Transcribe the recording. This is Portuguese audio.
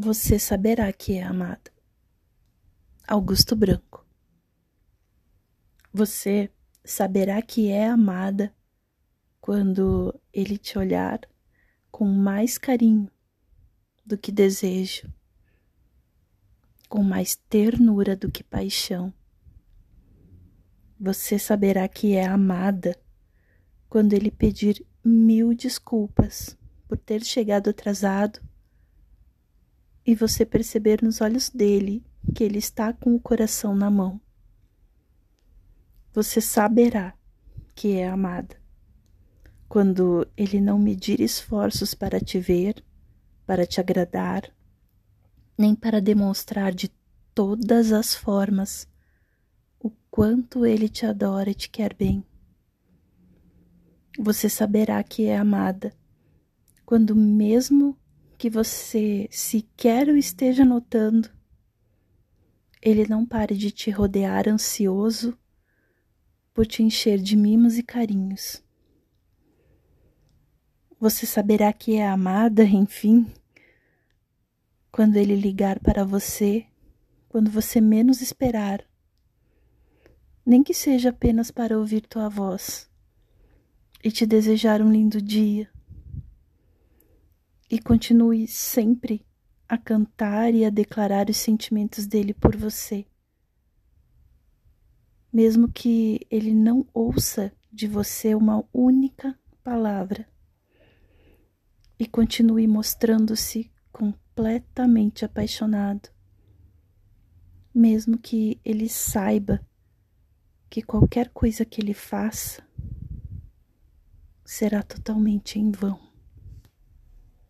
você saberá que é amada. Augusto Branco. Você saberá que é amada quando ele te olhar com mais carinho do que desejo, com mais ternura do que paixão. Você saberá que é amada quando ele pedir mil desculpas por ter chegado atrasado e você perceber nos olhos dele que ele está com o coração na mão. Você saberá que é amada quando ele não medir esforços para te ver, para te agradar, nem para demonstrar de todas as formas o quanto ele te adora e te quer bem. Você saberá que é amada quando, mesmo que você sequer o esteja notando, ele não pare de te rodear ansioso por te encher de mimos e carinhos. Você saberá que é amada, enfim, quando ele ligar para você, quando você menos esperar, nem que seja apenas para ouvir tua voz e te desejar um lindo dia e continue sempre a cantar e a declarar os sentimentos dele por você. Mesmo que ele não ouça de você uma única palavra, e continue mostrando-se completamente apaixonado, mesmo que ele saiba que qualquer coisa que ele faça será totalmente em vão.